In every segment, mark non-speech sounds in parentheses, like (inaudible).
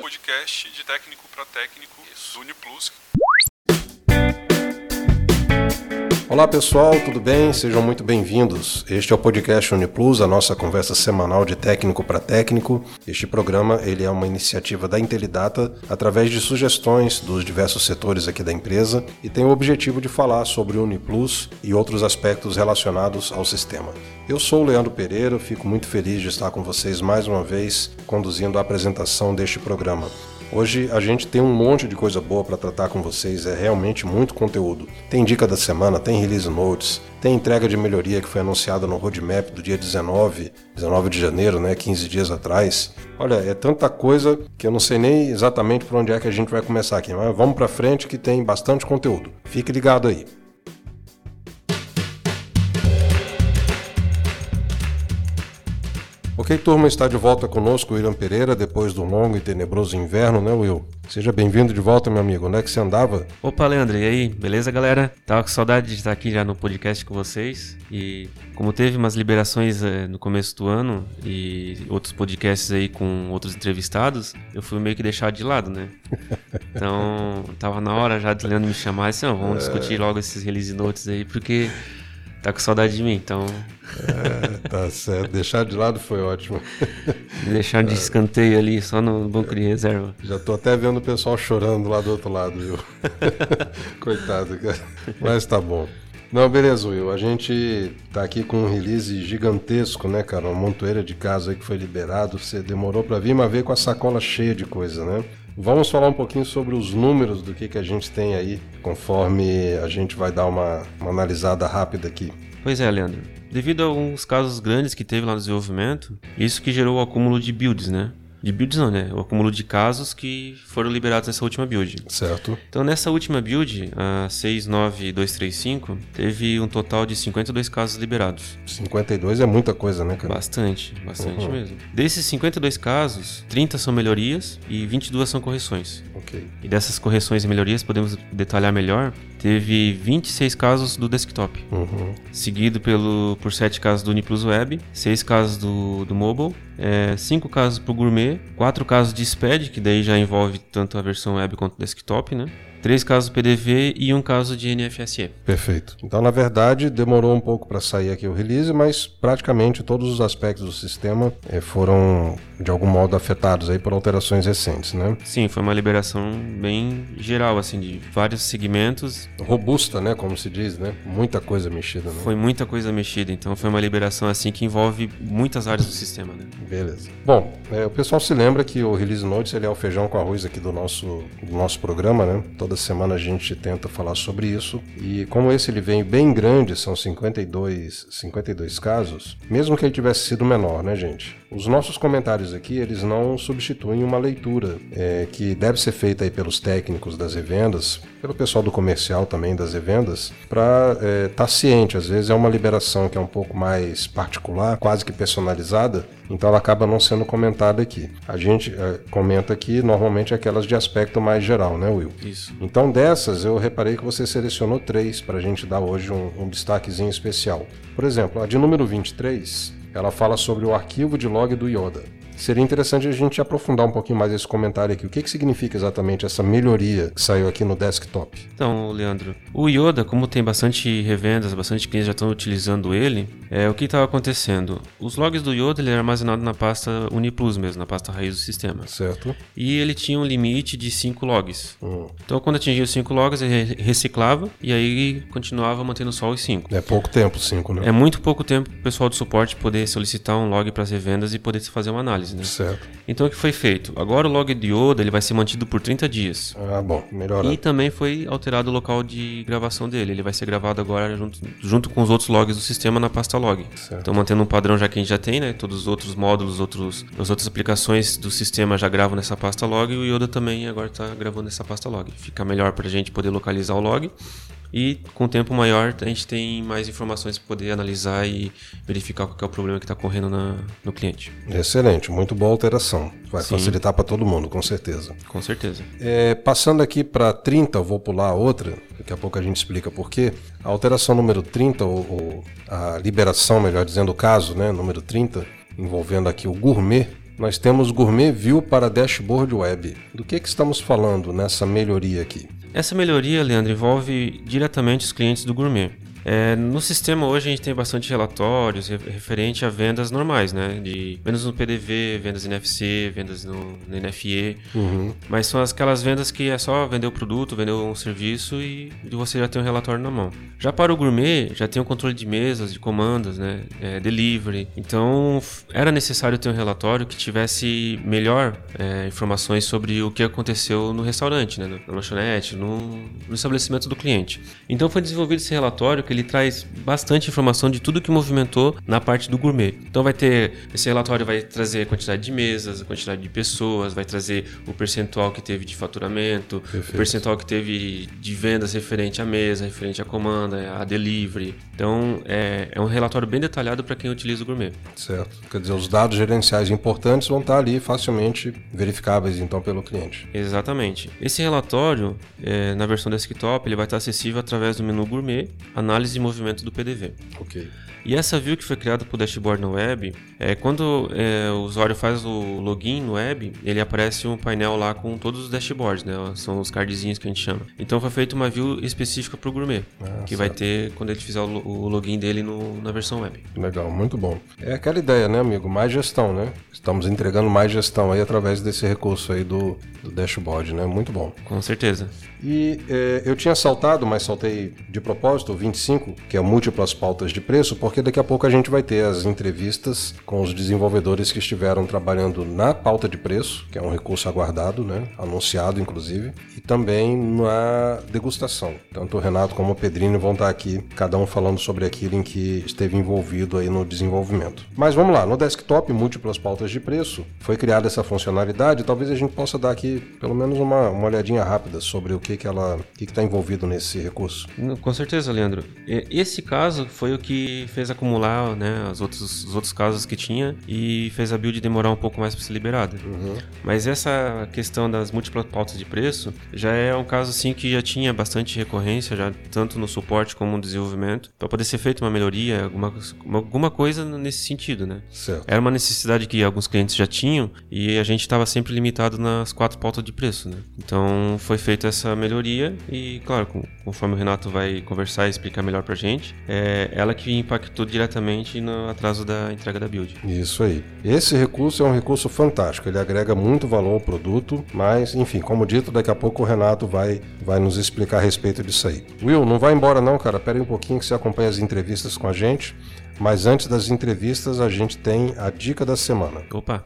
Podcast de técnico para técnico do Uniplus. Olá pessoal, tudo bem? Sejam muito bem-vindos. Este é o podcast Uniplus, a nossa conversa semanal de técnico para técnico. Este programa ele é uma iniciativa da Intelidata através de sugestões dos diversos setores aqui da empresa e tem o objetivo de falar sobre o Uniplus e outros aspectos relacionados ao sistema. Eu sou o Leandro Pereira, fico muito feliz de estar com vocês mais uma vez conduzindo a apresentação deste programa. Hoje a gente tem um monte de coisa boa para tratar com vocês, é realmente muito conteúdo. Tem dica da semana, tem release notes, tem entrega de melhoria que foi anunciada no roadmap do dia 19, 19 de janeiro, né, 15 dias atrás. Olha, é tanta coisa que eu não sei nem exatamente por onde é que a gente vai começar aqui, mas vamos para frente que tem bastante conteúdo. Fique ligado aí. Ok, turma, está de volta conosco o William Pereira depois do longo e tenebroso inverno, né, Will? Seja bem-vindo de volta, meu amigo. Onde é que você andava? Opa, Leandro, e aí? Beleza, galera? Tava com saudade de estar aqui já no podcast com vocês. E como teve umas liberações é, no começo do ano e outros podcasts aí com outros entrevistados, eu fui meio que deixado de lado, né? (laughs) Então, tava na hora já de Leandro me chamar e assim, vamos é... discutir logo esses release notes aí, porque tá com saudade de mim, então. É, tá certo. Deixar de lado foi ótimo. Deixar de escanteio ali, só no banco de reserva. Já tô até vendo o pessoal chorando lá do outro lado, viu? (laughs) Coitado, cara. Mas tá bom. Não, beleza, Will. A gente tá aqui com um release gigantesco, né, cara? Uma montoeira de casos aí que foi liberado. Você demorou para vir, mas veio com a sacola cheia de coisa, né? Vamos falar um pouquinho sobre os números do que, que a gente tem aí, conforme a gente vai dar uma, uma analisada rápida aqui. Pois é, Leandro. Devido a alguns casos grandes que teve lá no desenvolvimento, isso que gerou o acúmulo de builds, né? De builds não, né? O acúmulo de casos que foram liberados nessa última build. Certo. Então nessa última build, a 69235, teve um total de 52 casos liberados. 52 é muita coisa, né, cara? Bastante, bastante uhum. mesmo. Desses 52 casos, 30 são melhorias e 22 são correções. Ok. E dessas correções e melhorias, podemos detalhar melhor, teve 26 casos do desktop. Uhum. Seguido pelo, por 7 casos do Uniplus Web, 6 casos do, do mobile, é, 5 casos para o gourmet, 4 casos de SPED, que daí já envolve tanto a versão web quanto desktop, né? Três casos PDV e um caso de NFSE. Perfeito. Então, na verdade, demorou um pouco para sair aqui o release, mas praticamente todos os aspectos do sistema eh, foram, de algum modo, afetados aí por alterações recentes, né? Sim, foi uma liberação bem geral, assim, de vários segmentos. Robusta, né? Como se diz, né? Muita coisa mexida, né? Foi muita coisa mexida, então foi uma liberação, assim, que envolve muitas áreas do sistema, né? Beleza. Bom, é, o pessoal se lembra que o Release Notes ele é o feijão com arroz aqui do nosso, do nosso programa, né? Toda semana a gente tenta falar sobre isso. E como esse ele vem bem grande, são 52, 52 casos, mesmo que ele tivesse sido menor, né, gente? Os nossos comentários aqui, eles não substituem uma leitura é, que deve ser feita aí pelos técnicos das revendas, pelo pessoal do comercial também das revendas, para estar é, tá ciente. Às vezes é uma liberação que é um pouco mais particular, quase que personalizada, então ela acaba não sendo comentada aqui. A gente é, comenta aqui normalmente aquelas de aspecto mais geral, né, Will? Isso. Então dessas eu reparei que você selecionou três para a gente dar hoje um, um destaquezinho especial. Por exemplo, a de número 23 ela fala sobre o arquivo de log do Yoda. Seria interessante a gente aprofundar um pouquinho mais esse comentário aqui. O que, que significa exatamente essa melhoria que saiu aqui no desktop? Então, Leandro, o Yoda, como tem bastante revendas, bastante clientes já estão utilizando ele, é o que estava acontecendo. Os logs do Yoda ele era armazenado na pasta Uniplus mesmo, na pasta raiz do sistema. Certo. E ele tinha um limite de 5 logs. Hum. Então, quando atingia os 5 logs, ele reciclava e aí continuava mantendo só os 5. É pouco tempo, 5, né? É muito pouco tempo para o pessoal do suporte poder solicitar um log para as revendas e poder fazer uma análise. Né? Certo. Então o que foi feito? Agora o log de Yoda ele vai ser mantido por 30 dias. Ah, bom, melhor. E também foi alterado o local de gravação dele. Ele vai ser gravado agora junto, junto com os outros logs do sistema na pasta log. Certo. Então mantendo um padrão já que a gente já tem, né? Todos os outros módulos, outros, as outras aplicações do sistema já gravam nessa pasta log e o Yoda também agora está gravando nessa pasta log. Fica melhor para a gente poder localizar o log e com tempo maior a gente tem mais informações para poder analisar e verificar qual é o problema que está correndo na, no cliente. Excelente, muito boa alteração. Vai Sim. facilitar para todo mundo, com certeza. Com certeza. É, passando aqui para 30, eu vou pular a outra, daqui a pouco a gente explica por quê. A alteração número 30, ou, ou a liberação, melhor dizendo, o caso, né, número 30, envolvendo aqui o gourmet, nós temos Gourmet View para dashboard web. Do que, que estamos falando nessa melhoria aqui? Essa melhoria, Leandro, envolve diretamente os clientes do Gourmet. É, no sistema hoje a gente tem bastante relatórios referente a vendas normais, né? De vendas no PDV, vendas no NFC, vendas no, no NFE. Uhum. Mas são aquelas vendas que é só vender o produto, vender um serviço e, você já tem um relatório na mão. Já para o gourmet, já tem o controle de mesas, de comandas, né? É, delivery. Então era necessário ter um relatório que tivesse melhor é, informações sobre o que aconteceu no restaurante, né? Na lanchonete, no, no estabelecimento do cliente. Então foi desenvolvido esse relatório que ele traz bastante informação de tudo que movimentou na parte do gourmet. Então vai ter esse relatório vai trazer a quantidade de mesas, a quantidade de pessoas, vai trazer o percentual que teve de faturamento, Perfeito. o percentual que teve de vendas referente à mesa, referente à comanda, a delivery. Então é, é um relatório bem detalhado para quem utiliza o gourmet. Certo. Quer dizer, os dados gerenciais importantes vão estar ali facilmente verificáveis então pelo cliente. Exatamente. Esse relatório é, na versão desktop ele vai estar acessível através do menu gourmet, análise análise de movimento do PDV. Ok. E essa view que foi criada para o dashboard no web, é, quando é, o usuário faz o login no web, ele aparece um painel lá com todos os dashboards, né? São os cardzinhos que a gente chama. Então foi feita uma view específica para o gourmet, ah, que certo. vai ter quando ele fizer o, o login dele no, na versão web. Legal, muito bom. É aquela ideia, né, amigo? Mais gestão, né? Estamos entregando mais gestão aí através desse recurso aí do, do dashboard, né? Muito bom. Com certeza. E é, eu tinha saltado, mas saltei de propósito, o 25, que é múltiplas pautas de preço, porque daqui a pouco a gente vai ter as entrevistas com os desenvolvedores que estiveram trabalhando na pauta de preço, que é um recurso aguardado, né? anunciado inclusive, e também na degustação. Tanto o Renato como o Pedrinho vão estar aqui, cada um falando sobre aquilo em que esteve envolvido aí no desenvolvimento. Mas vamos lá, no desktop múltiplas pautas de preço, foi criada essa funcionalidade, talvez a gente possa dar aqui pelo menos uma, uma olhadinha rápida sobre o que que, ela que está envolvido nesse recurso? Com certeza, Leandro. Esse caso foi o que fez acumular né, os, outros, os outros casos que tinha e fez a build demorar um pouco mais para ser liberada. Uhum. Mas essa questão das múltiplas pautas de preço já é um caso assim que já tinha bastante recorrência, já tanto no suporte como no desenvolvimento, para poder ser feita uma melhoria, alguma, alguma coisa nesse sentido, né? Certo. Era uma necessidade que alguns clientes já tinham e a gente estava sempre limitado nas quatro pautas de preço, né? Então foi feita essa melhoria e, claro, conforme o Renato vai conversar e explicar melhor pra gente, é ela que impactou diretamente no atraso da entrega da build. Isso aí. Esse recurso é um recurso fantástico, ele agrega muito valor ao produto, mas, enfim, como dito, daqui a pouco o Renato vai, vai nos explicar a respeito disso aí. Will, não vai embora não, cara, pera aí um pouquinho que você acompanha as entrevistas com a gente, mas antes das entrevistas a gente tem a dica da semana. Opa!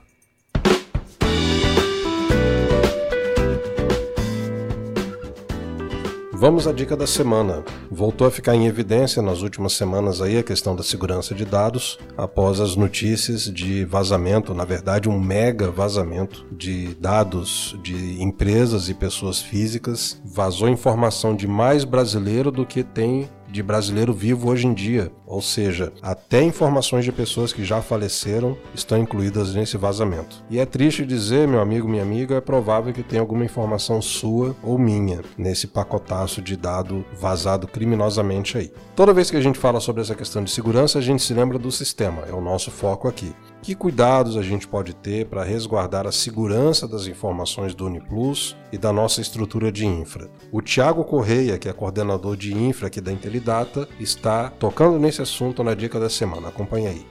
Vamos à dica da semana. Voltou a ficar em evidência nas últimas semanas aí a questão da segurança de dados, após as notícias de vazamento, na verdade um mega vazamento de dados de empresas e pessoas físicas. Vazou informação de mais brasileiro do que tem de brasileiro vivo hoje em dia, ou seja, até informações de pessoas que já faleceram estão incluídas nesse vazamento. E é triste dizer, meu amigo, minha amiga, é provável que tenha alguma informação sua ou minha nesse pacotaço de dado vazado criminosamente aí. Toda vez que a gente fala sobre essa questão de segurança, a gente se lembra do sistema, é o nosso foco aqui. Que cuidados a gente pode ter para resguardar a segurança das informações do Uniplus e da nossa estrutura de infra? O Tiago Correia, que é coordenador de infra aqui da Intelidata, está tocando nesse assunto na dica da semana. Acompanhe aí.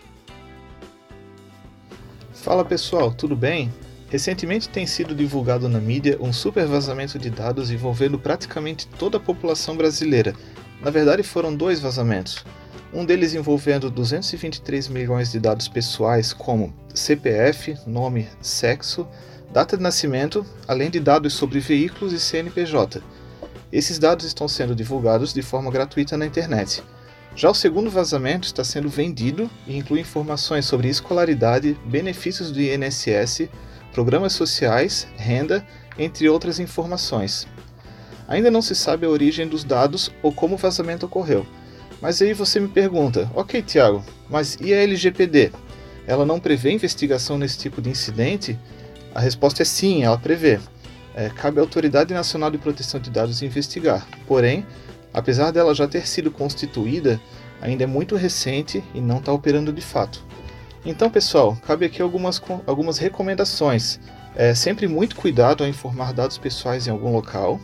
Fala pessoal, tudo bem? Recentemente tem sido divulgado na mídia um super vazamento de dados envolvendo praticamente toda a população brasileira. Na verdade, foram dois vazamentos um deles envolvendo 223 milhões de dados pessoais como CPF, nome, sexo, data de nascimento, além de dados sobre veículos e CNPJ. Esses dados estão sendo divulgados de forma gratuita na internet. Já o segundo vazamento está sendo vendido e inclui informações sobre escolaridade, benefícios do INSS, programas sociais, renda, entre outras informações. Ainda não se sabe a origem dos dados ou como o vazamento ocorreu mas aí você me pergunta, ok Tiago, mas e a LGPD? Ela não prevê investigação nesse tipo de incidente? A resposta é sim, ela prevê. É, cabe à Autoridade Nacional de Proteção de Dados investigar. Porém, apesar dela já ter sido constituída, ainda é muito recente e não está operando de fato. Então, pessoal, cabe aqui algumas, algumas recomendações. É, sempre muito cuidado ao informar dados pessoais em algum local.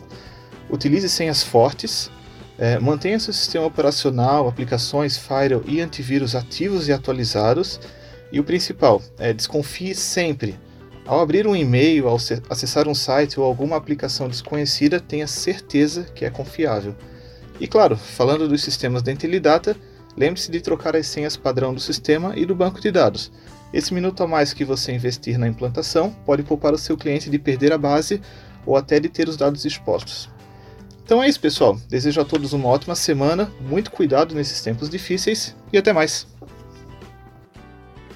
Utilize senhas fortes. É, mantenha seu sistema operacional, aplicações, firewall e antivírus ativos e atualizados. E o principal, é, desconfie sempre. Ao abrir um e-mail, ao acessar um site ou alguma aplicação desconhecida, tenha certeza que é confiável. E claro, falando dos sistemas da Intelidata, lembre-se de trocar as senhas padrão do sistema e do banco de dados. Esse minuto a mais que você investir na implantação pode poupar o seu cliente de perder a base ou até de ter os dados expostos. Então é isso, pessoal. Desejo a todos uma ótima semana, muito cuidado nesses tempos difíceis e até mais.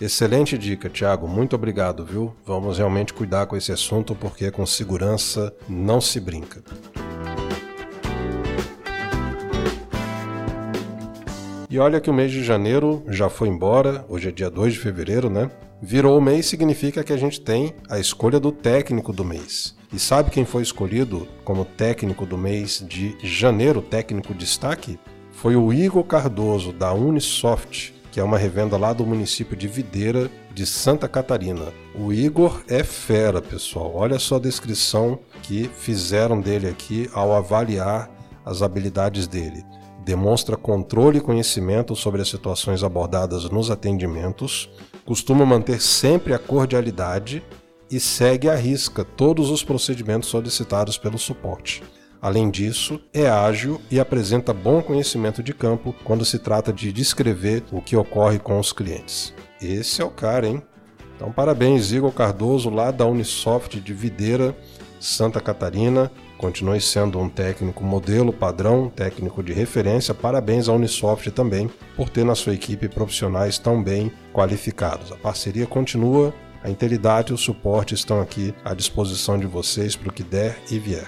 Excelente dica, Thiago. Muito obrigado, viu? Vamos realmente cuidar com esse assunto porque com segurança não se brinca. E olha que o mês de janeiro já foi embora, hoje é dia 2 de fevereiro, né? Virou o mês significa que a gente tem a escolha do técnico do mês. E sabe quem foi escolhido como técnico do mês de janeiro, técnico destaque? Foi o Igor Cardoso, da Unisoft, que é uma revenda lá do município de Videira, de Santa Catarina. O Igor é fera, pessoal. Olha só a descrição que fizeram dele aqui ao avaliar as habilidades dele demonstra controle e conhecimento sobre as situações abordadas nos atendimentos, costuma manter sempre a cordialidade e segue à risca todos os procedimentos solicitados pelo suporte. Além disso, é ágil e apresenta bom conhecimento de campo quando se trata de descrever o que ocorre com os clientes. Esse é o cara, hein? Então, parabéns, Igor Cardoso, lá da Unisoft de Videira, Santa Catarina. Continue sendo um técnico modelo, padrão, técnico de referência. Parabéns à Unisoft também por ter na sua equipe profissionais tão bem qualificados. A parceria continua, a integridade e o suporte estão aqui à disposição de vocês para o que der e vier.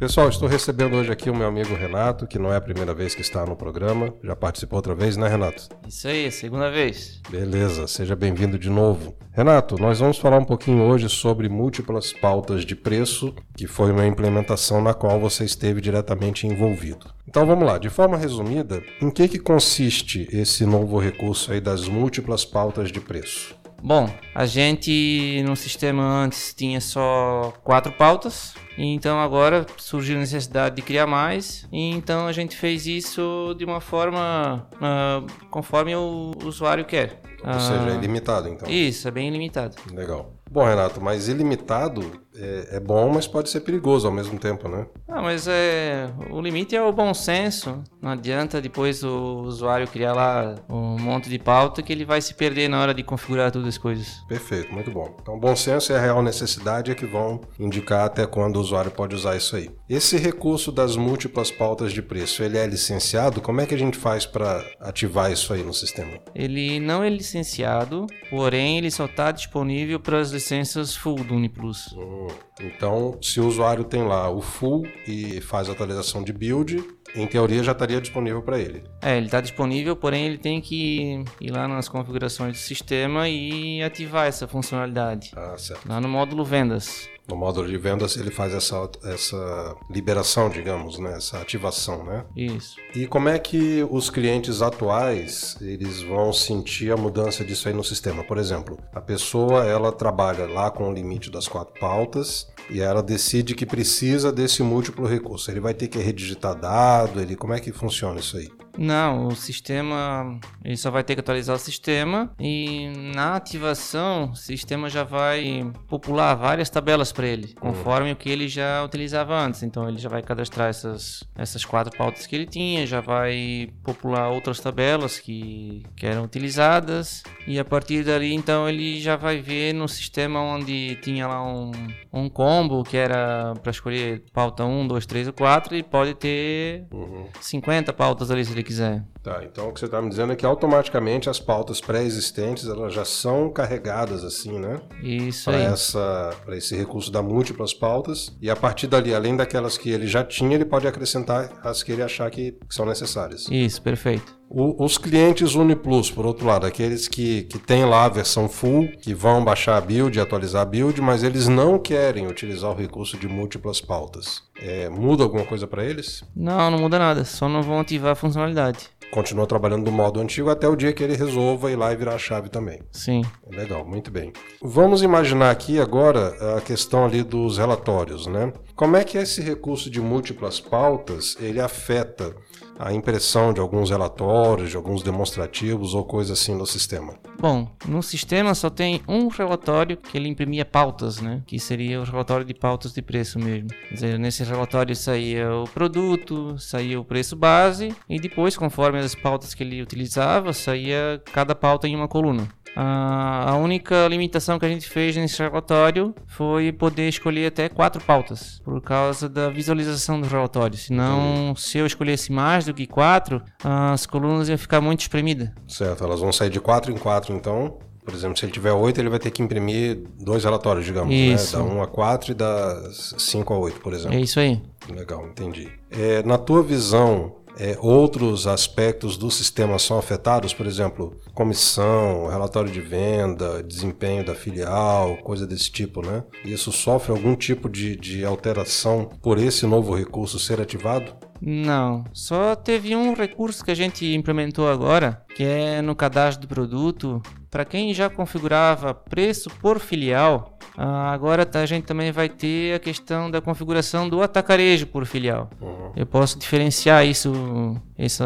Pessoal, estou recebendo hoje aqui o meu amigo Renato, que não é a primeira vez que está no programa. Já participou outra vez, né, Renato? Isso aí, segunda vez. Beleza, seja bem-vindo de novo. Renato, nós vamos falar um pouquinho hoje sobre múltiplas pautas de preço, que foi uma implementação na qual você esteve diretamente envolvido. Então vamos lá, de forma resumida, em que, que consiste esse novo recurso aí das múltiplas pautas de preço? Bom, a gente no sistema antes tinha só quatro pautas, então agora surgiu a necessidade de criar mais, e então a gente fez isso de uma forma uh, conforme o usuário quer. Ou seja, é ilimitado então. Isso, é bem ilimitado. Legal. Bom, Renato, mas ilimitado é, é, bom, mas pode ser perigoso ao mesmo tempo, né? Ah, mas é, o limite é o bom senso. Não adianta depois o usuário criar lá um monte de pauta que ele vai se perder na hora de configurar todas as coisas. Perfeito, muito bom. Então, bom senso e a real necessidade é que vão indicar até quando o usuário pode usar isso aí. Esse recurso das múltiplas pautas de preço, ele é licenciado? Como é que a gente faz para ativar isso aí no sistema? Ele não é licenciado, porém ele só está disponível para as licenças full do Uniplus. Hum. Então, se o usuário tem lá o full e faz a atualização de build, em teoria já estaria disponível para ele. É, ele está disponível, porém ele tem que ir lá nas configurações do sistema e ativar essa funcionalidade. Ah, certo. Lá no módulo vendas. No módulo de vendas ele faz essa, essa liberação, digamos, né? essa ativação, né? Isso. E como é que os clientes atuais eles vão sentir a mudança disso aí no sistema? Por exemplo, a pessoa ela trabalha lá com o limite das quatro pautas e ela decide que precisa desse múltiplo recurso. Ele vai ter que redigitar dado, ele como é que funciona isso aí? Não, o sistema ele só vai ter que atualizar o sistema e na ativação o sistema já vai popular várias tabelas para ele, conforme o que ele já utilizava antes. Então ele já vai cadastrar essas, essas quatro pautas que ele tinha, já vai popular outras tabelas que, que eram utilizadas e a partir dali então ele já vai ver no sistema onde tinha lá um, um combo que era para escolher pauta 1, 2, 3 ou 4, ele pode ter uhum. 50 pautas ali ele quiser. Tá, então o que você está me dizendo é que automaticamente as pautas pré-existentes elas já são carregadas assim, né? Isso pra aí. Essa, para esse recurso da múltiplas pautas e a partir dali, além daquelas que ele já tinha, ele pode acrescentar as que ele achar que, que são necessárias. Isso, perfeito. O, os clientes UniPlus, por outro lado, aqueles que, que têm lá a versão full, que vão baixar a build, atualizar a build, mas eles não querem utilizar o recurso de múltiplas pautas. É, muda alguma coisa para eles? Não, não muda nada, só não vão ativar a funcionalidade. Continua trabalhando do modo antigo até o dia que ele resolva ir lá e virar a chave também. Sim. Legal, muito bem. Vamos imaginar aqui agora a questão ali dos relatórios, né? Como é que esse recurso de múltiplas pautas ele afeta a impressão de alguns relatórios, de alguns demonstrativos ou coisa assim no sistema? Bom, no sistema só tem um relatório que ele imprimia pautas, né? Que seria o relatório de pautas de preço mesmo. Quer dizer, nesse relatório saía o produto, saía o preço base e depois, conforme as pautas que ele utilizava, saía cada pauta em uma coluna. A única limitação que a gente fez nesse relatório foi poder escolher até quatro pautas, por causa da visualização do relatório. Senão, se eu escolhesse mais do que quatro, as colunas iam ficar muito espremidas. Certo, elas vão sair de quatro em quatro, então. Por exemplo, se ele tiver oito, ele vai ter que imprimir dois relatórios, digamos, Isso. né? Da 1 a 4 e da 5 a 8, por exemplo. É isso aí. Legal, entendi. É, na tua visão, é, outros aspectos do sistema são afetados, por exemplo, comissão, relatório de venda, desempenho da filial, coisa desse tipo, né? Isso sofre algum tipo de, de alteração por esse novo recurso ser ativado? Não, só teve um recurso que a gente implementou agora, que é no cadastro do produto. Para quem já configurava preço por filial, ah, agora a gente também vai ter a questão da configuração do atacarejo por filial. Uhum. Eu posso diferenciar isso, essa,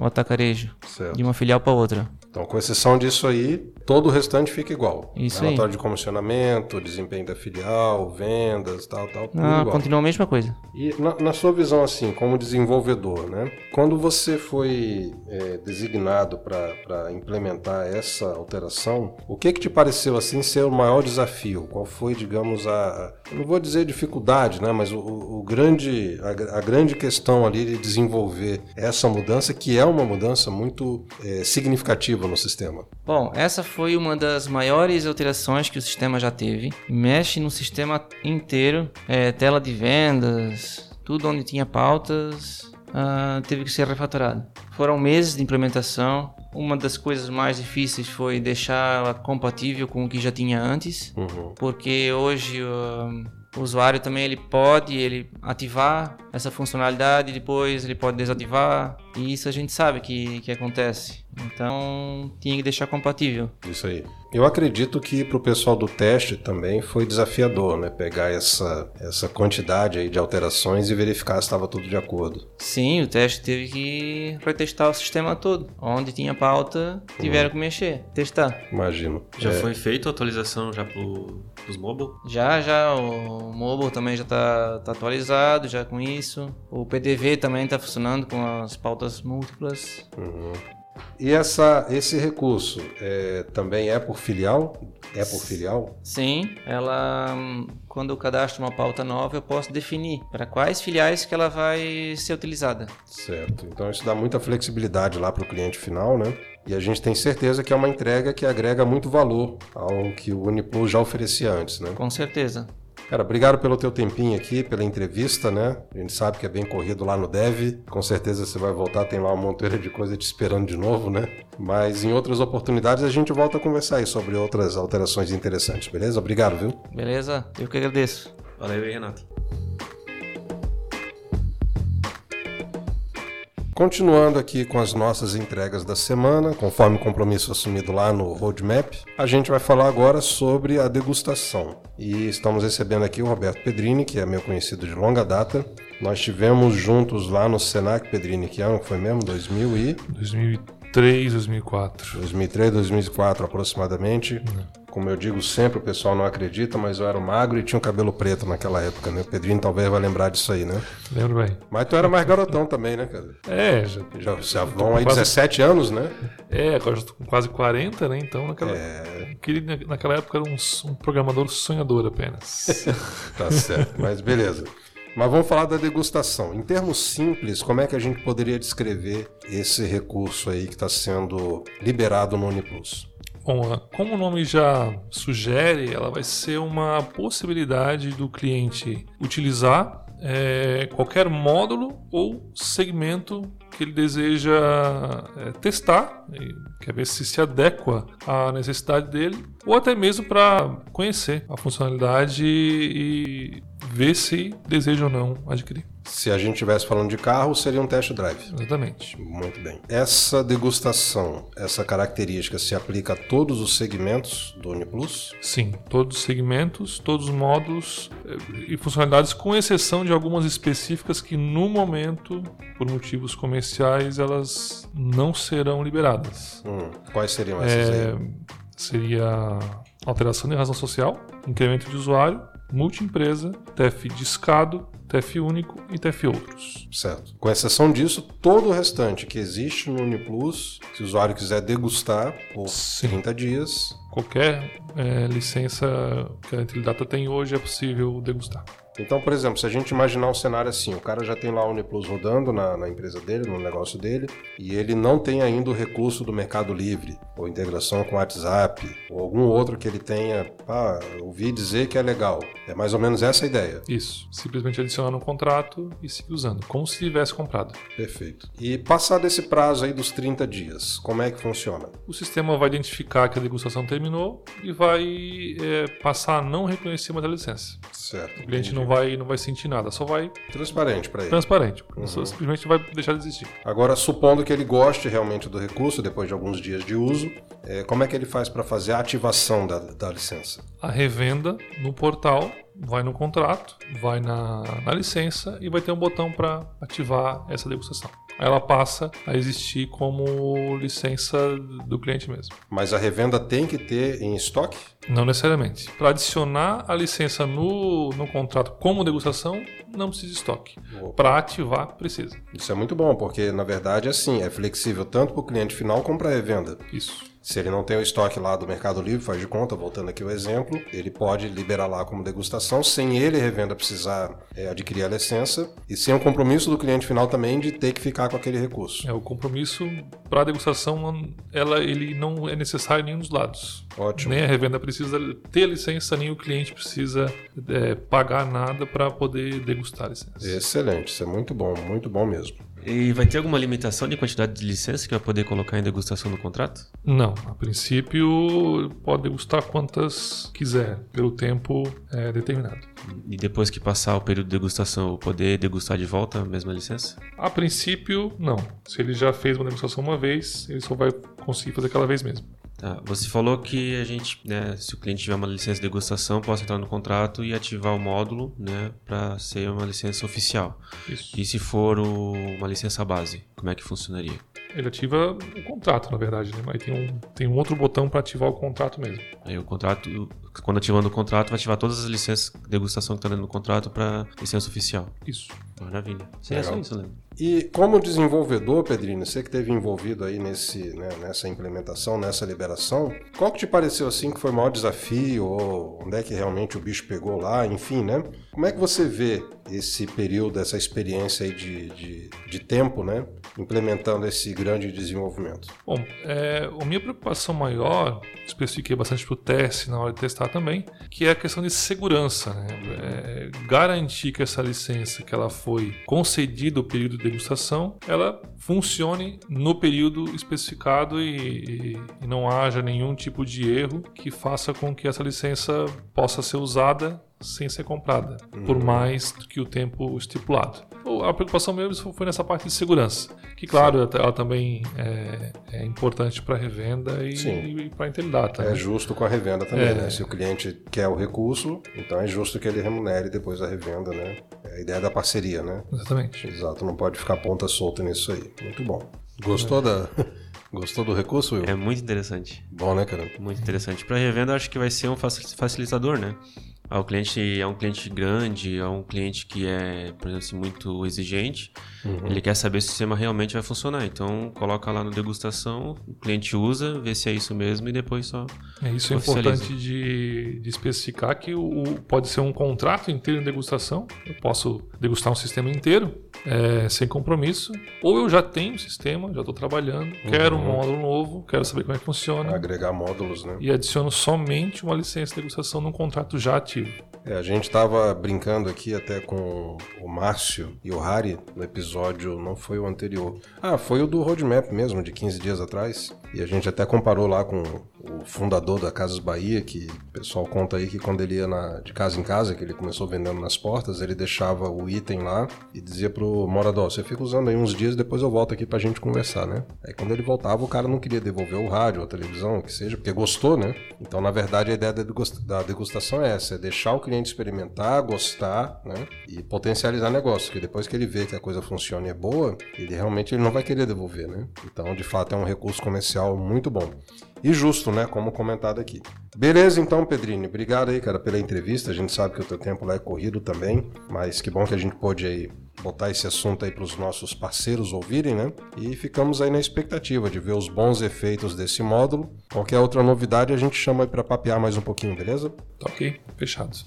o atacarejo, Certo. de uma filial para outra. Então, com exceção disso aí, todo o restante fica igual. Isso aí. Relatório de comissionamento, desempenho da filial, vendas, tal, tal, tudo Não, igual. continua a mesma coisa. E na, na sua visão, assim, como desenvolvedor, né? Quando você foi é, designado para implementar essa alteração, o que que te pareceu, assim, ser o maior desafio? Qual foi, digamos, a... não vou dizer dificuldade, né? Mas o, o grande, a, a grande questão ali de desenvolver essa mudança, que é uma mudança muito é, significativa no sistema. Bom, essa foi uma das maiores alterações que o sistema já teve. Mexe no sistema inteiro, é, tela de vendas, tudo onde tinha pautas, ah, teve que ser refatorado. Foram meses de implementação. Uma das coisas mais difíceis foi deixá-la compatível com o que já tinha antes, Uhum. porque hoje ah, o usuário também ele pode ele ativar essa funcionalidade, depois ele pode desativar, e isso a gente sabe que, que acontece. Então tinha que deixar compatível. Isso aí. Eu acredito que para o pessoal do teste também foi desafiador, né? Pegar essa, essa quantidade aí de alterações e verificar se estava tudo de acordo. Sim, o teste teve que retestar o sistema todo. Onde tinha pauta, tiveram que mexer, testar. Imagino. Já É, foi feita a atualização já pro, pros mobile? Já, já, o mobile também já tá, tá atualizado, já com isso. O PDV também tá funcionando com as pautas múltiplas. E essa, esse recurso é, também é por filial? É por filial? Sim, ela, quando eu cadastro uma pauta nova, eu posso definir para quais filiais que ela vai ser utilizada. Certo. Então isso dá muita flexibilidade lá para o cliente final, né? E a gente tem certeza que é uma entrega que agrega muito valor ao que o Uniplus já oferecia antes, né? Com certeza. Cara, obrigado pelo teu tempinho aqui, pela entrevista, né? A gente sabe que é bem corrido lá no Dev. Com certeza você vai voltar, tem lá uma monteira de coisa te esperando de novo, né? Mas em outras oportunidades a gente volta a conversar aí sobre outras alterações interessantes, beleza? Obrigado, viu? Beleza? Eu que agradeço. Valeu aí, Renato. Continuando aqui com as nossas entregas da semana, conforme o compromisso assumido lá no roadmap, a gente vai falar agora sobre a degustação. E estamos recebendo aqui o Roberto Pedrini, que é meu conhecido de longa data. Nós tivemos juntos lá no Senac Pedrini, que ano que foi mesmo? 2000 e 2003, 2004. 2003, 2004 aproximadamente. Como eu digo sempre, o pessoal não acredita, mas eu era magro e tinha o cabelo preto naquela época, né? O Pedrinho talvez vai lembrar disso aí, né? Lembro bem. Mas tu era mais garotão também, né, cara? É, já, Já, já vão aí Quase- 17 anos, né? é, agora já tô com quase 40, né? Então naquela, É. naquela época era um, um programador sonhador apenas. (laughs) Tá certo, mas beleza. Mas vamos falar da degustação. Em termos simples, como é que a gente poderia descrever esse recurso aí que está sendo liberado no Uniplus? Bom, como o nome já sugere, ela vai ser uma possibilidade do cliente utilizar é, qualquer módulo ou segmento que ele deseja é, testar, quer ver se se adequa à necessidade dele, ou até mesmo para conhecer a funcionalidade e ver se deseja ou não adquirir. Se a gente estivesse falando de carro, seria um test drive. Exatamente. Muito bem. Essa degustação, essa característica se aplica a todos os segmentos do UniPlus? Sim, todos os segmentos, todos os módulos eh, e funcionalidades, com exceção de algumas específicas que no momento, por motivos comerciais, elas não serão liberadas. Hum, quais seriam essas É, aí? seria alteração de razão social, incremento de usuário, multiempresa, TF discado, TF único e TF outros. Certo. Com exceção disso, todo o restante que existe no UniPlus, se o usuário quiser degustar por Sim. 30 dias, Qualquer é, licença que a Entidata tem hoje é possível degustar. Então, por exemplo, se a gente imaginar um cenário assim, o cara já tem lá o Uniplus rodando na, na empresa dele, no negócio dele, e ele não tem ainda o recurso do Mercado Livre, ou integração com o WhatsApp, ou algum outro que ele tenha, ah, ouvi dizer que é legal. É mais ou menos essa a ideia. Isso. Simplesmente adicionar no contrato e seguir usando, como se tivesse comprado. Perfeito. E passado esse prazo aí dos 30 dias, como é que funciona? O sistema vai identificar que a degustação terminou e vai é, passar a não reconhecer mais a licença. Certo. O cliente não vai, não vai sentir nada, só vai Transparente para ele. transparente. Só simplesmente vai deixar de existir. Agora, supondo que ele goste realmente do recurso, depois de alguns dias de uso, eh, como é que ele faz para fazer a ativação da, da licença? A revenda no portal vai no contrato, vai na, na licença e vai ter um botão para ativar essa degustação. Aí ela passa a existir como licença do cliente mesmo. Mas a revenda tem que ter em estoque? Não necessariamente. Para adicionar a licença no, no contrato como degustação, não precisa de estoque. Para ativar, precisa. Isso é muito bom, porque na verdade assim, é flexível tanto para o cliente final como para a revenda. Isso. Se ele não tem o estoque lá do Mercado Livre, faz de conta, voltando aqui o exemplo, ele pode liberar lá como degustação, sem ele, revenda, precisar é, adquirir a licença, e sem o compromisso do cliente final também de ter que ficar com aquele recurso. É o compromisso para a degustação, ela, ele não é necessário em nenhum dos lados. Ótimo. Nem a revenda precisa ter licença, nem o cliente precisa é, pagar nada para poder degustar a licença. Excelente, isso é muito bom, muito bom mesmo. E vai ter alguma limitação de quantidade de licença que vai poder colocar em degustação no contrato? Não, a princípio pode degustar quantas quiser, pelo tempo é, determinado. E depois que passar o período de degustação, poder degustar de volta a mesma licença? A princípio, não. Se ele já fez uma degustação uma vez, ele só vai conseguir fazer aquela vez mesmo. Tá. Você falou que a gente, né, se o cliente tiver uma licença de degustação, possa entrar no contrato e ativar o módulo, né, para ser uma licença oficial. Isso. E se for o- uma licença base, como é que funcionaria? Ele ativa o contrato, na verdade, né? Mas tem um, tem um outro botão para ativar o contrato mesmo. Aí o contrato, quando ativando o contrato, vai ativar todas as licenças de degustação que está dentro do contrato para licença oficial. Isso. Maravilha. Seria só Legal. isso, Leandro. E como desenvolvedor, Pedrinho, você que esteve envolvido aí nesse, né, nessa implementação, nessa liberação, qual que te pareceu assim que foi o maior desafio, ou onde é que realmente o bicho pegou lá, enfim, né? Como é que você vê esse período, essa experiência aí de, de, de tempo, né, implementando esse grande desenvolvimento? Bom, é, a minha preocupação maior, especifiquei bastante para o teste na hora de testar também, que é a questão de segurança. Né? Garantir que essa licença que ela foi concedida o período de degustação, ela funcione no período especificado e, e- e não haja nenhum tipo de erro que faça com que essa licença possa ser usada sem ser comprada, por mais que o tempo estipulado. A preocupação mesmo foi nessa parte de segurança, que claro, ela, ela também é, é importante para a revenda e, Sim. e para a Intelidata. É né? justo com a revenda também, É. né? Se o cliente quer o recurso, então é justo que ele remunere depois a revenda, né? É a ideia da parceria, né? Exatamente. Exato, não pode ficar ponta solta nisso aí. Muito bom. Gostou da (laughs) Gostou do recurso, Will? É muito interessante. Bom, né, cara? Muito interessante. Para revenda, acho que vai ser um faci- facilitador, né? Ah, o cliente é um cliente grande, é um cliente que é, por exemplo, assim, muito exigente. Ele quer saber se o sistema realmente vai funcionar. Então, coloca lá no degustação, o cliente usa, vê se é isso mesmo e depois só. É, isso é importante de, de especificar que o, pode ser um contrato inteiro em degustação. Eu posso degustar um sistema inteiro é, sem compromisso. Ou eu já tenho um sistema, já estou trabalhando, quero um módulo novo, quero saber como é que funciona. Agregar módulos, né? E adiciono somente uma licença de degustação num contrato já ativo. É, a gente estava brincando aqui até com o Márcio e o Harry no episódio, não foi o anterior. Ah, foi o do Roadmap mesmo, de 15 dias atrás. E a gente até comparou lá com o fundador da Casas Bahia, que o pessoal conta aí que quando ele ia na, de casa em casa, que ele começou vendendo nas portas, ele deixava o item lá e dizia pro morador, você fica usando aí uns dias, depois eu volto aqui pra gente conversar, né? Aí quando ele voltava, o cara não queria devolver o rádio, a televisão, o que seja, porque gostou, né? Então, na verdade, a ideia da degustação é essa, é deixar o cliente experimentar, gostar, né? E potencializar negócio, porque depois que ele vê que a coisa funciona e é boa, ele realmente ele não vai querer devolver, né? Então, de fato, é um recurso comercial muito bom e justo, né? Como comentado aqui. Beleza, então, Pedrini. Obrigado aí, cara, pela entrevista. A gente sabe que o teu tempo lá é corrido também, mas que bom que a gente pôde aí botar esse assunto aí para os nossos parceiros ouvirem, né? E ficamos aí na expectativa de ver os bons efeitos desse módulo. Qualquer outra novidade a gente chama aí para papear mais um pouquinho, beleza? Tá ok, fechados.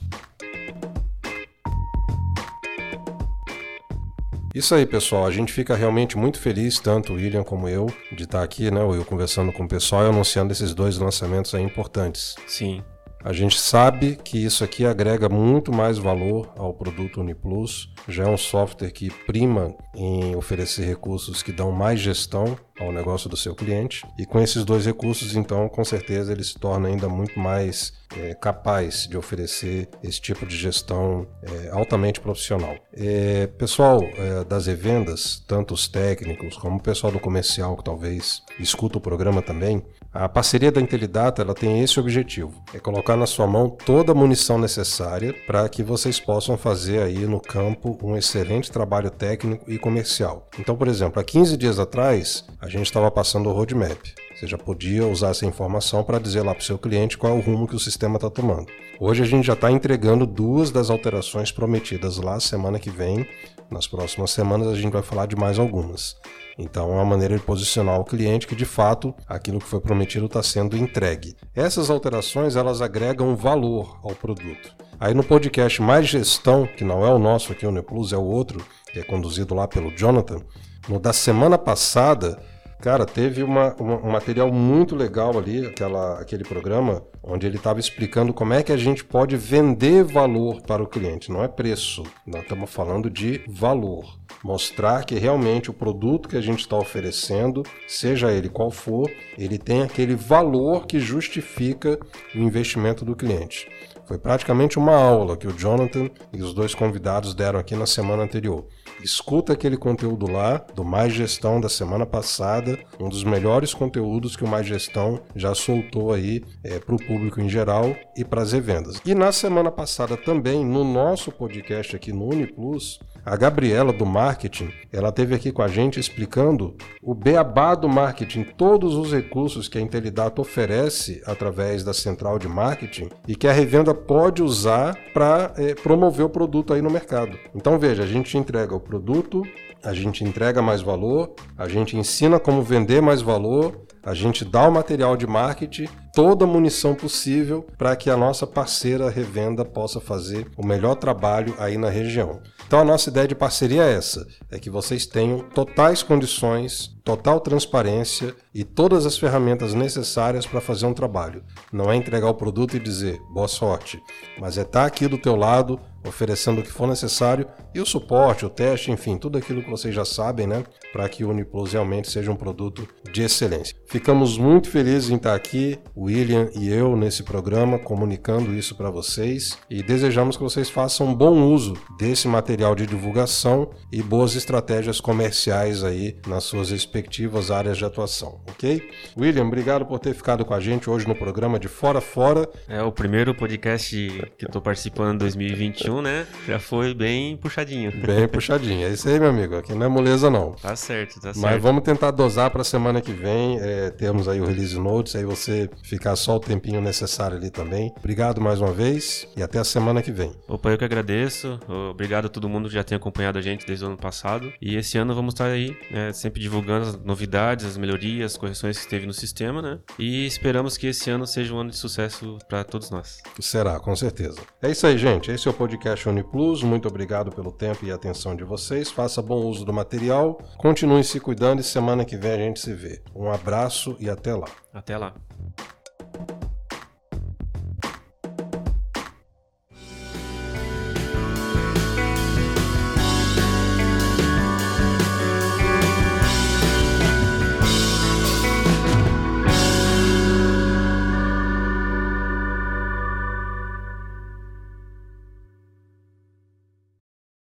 Isso aí, pessoal. A gente fica realmente muito feliz, tanto o William como eu, de estar aqui, né? Eu conversando com o pessoal e anunciando esses dois lançamentos aí importantes. Sim. A gente sabe que isso aqui agrega muito mais valor ao produto UniPlus. Já é um software que prima em oferecer recursos que dão mais gestão ao negócio do seu cliente. E com esses dois recursos, então, com certeza ele se torna ainda muito mais é, capaz de oferecer esse tipo de gestão é, altamente profissional. É, pessoal é, das revendas, tanto os técnicos como o pessoal do comercial que talvez escuta o programa também, a parceria da Intelidata ela tem esse objetivo: é colocar na sua mão toda a munição necessária para que vocês possam fazer aí no campo um excelente trabalho técnico e comercial. Então, por exemplo, há 15 dias atrás a gente estava passando o roadmap. Você já podia usar essa informação para dizer lá para o seu cliente qual é o rumo que o sistema está tomando. Hoje a gente já está entregando duas das alterações prometidas lá semana que vem. Nas próximas semanas a gente vai falar de mais algumas. Então é uma maneira de posicionar o cliente que de fato aquilo que foi prometido está sendo entregue. Essas alterações elas agregam valor ao produto. Aí no podcast Mais Gestão, que não é o nosso aqui, o Neplus é o outro, que é conduzido lá pelo Jonathan, no da semana passada Cara, teve uma, uma, um material muito legal ali, aquela, aquele programa, onde ele estava explicando como é que a gente pode vender valor para o cliente. Não é preço, nós estamos falando de valor. Mostrar que realmente o produto que a gente está oferecendo, seja ele qual for, ele tem aquele valor que justifica o investimento do cliente. Foi praticamente uma aula que o Jonathan e os dois convidados deram aqui na semana anterior. Escuta aquele conteúdo lá, do Mais Gestão da semana passada, um dos melhores conteúdos que o Mais Gestão já soltou aí é, para o público em geral e para as revendas. E na semana passada também, no nosso podcast aqui no UniPlus, a Gabriela do marketing, ela teve aqui com a gente explicando o beabá do marketing, todos os recursos que a Intelidata oferece através da central de marketing e que a revenda pode usar para é, promover o produto aí no mercado. Então veja, a gente entrega o produto, a gente entrega mais valor, a gente ensina como vender mais valor, a gente dá o material de marketing, toda a munição possível para que a nossa parceira revenda possa fazer o melhor trabalho aí na região. Então a nossa ideia de parceria é essa: é que vocês tenham totais condições, total transparência e todas as ferramentas necessárias para fazer um trabalho. Não é entregar o produto e dizer boa sorte, mas é estar tá aqui do teu lado, oferecendo o que for necessário e o suporte, o teste, enfim, tudo aquilo que vocês já sabem, né, para que o Uniplus realmente seja um produto de excelência. Ficamos muito felizes em estar aqui, William e eu, nesse programa, comunicando isso para vocês e desejamos que vocês façam bom uso desse material de divulgação e boas estratégias comerciais aí nas suas respectivas áreas de atuação, ok? William, obrigado por ter ficado com a gente hoje no programa de Fora Fora. É o primeiro podcast que estou participando em 2021, né? Já foi bem puxadinho. Bem (laughs) puxadinho. É isso aí, meu amigo. Aqui não é moleza, não. Tá certo, tá certo. Mas vamos tentar dosar para semana que vem. É, temos aí o Release Notes, aí você ficar só o tempinho necessário ali também. Obrigado mais uma vez e até a semana que vem. Opa, eu que agradeço. Obrigado a todo mundo que já tem acompanhado a gente desde o ano passado. E esse ano vamos estar aí né, sempre divulgando as novidades, as melhorias, as correções que teve no sistema, né? E esperamos que esse ano seja um ano de sucesso para todos nós. Será, com certeza. É isso aí, gente. Esse é o podcast UniPlus. Muito obrigado pelo tempo e atenção de vocês. Faça bom uso do material. Continue se cuidando e semana que vem a gente se vê. Um abraço e até lá. Até lá.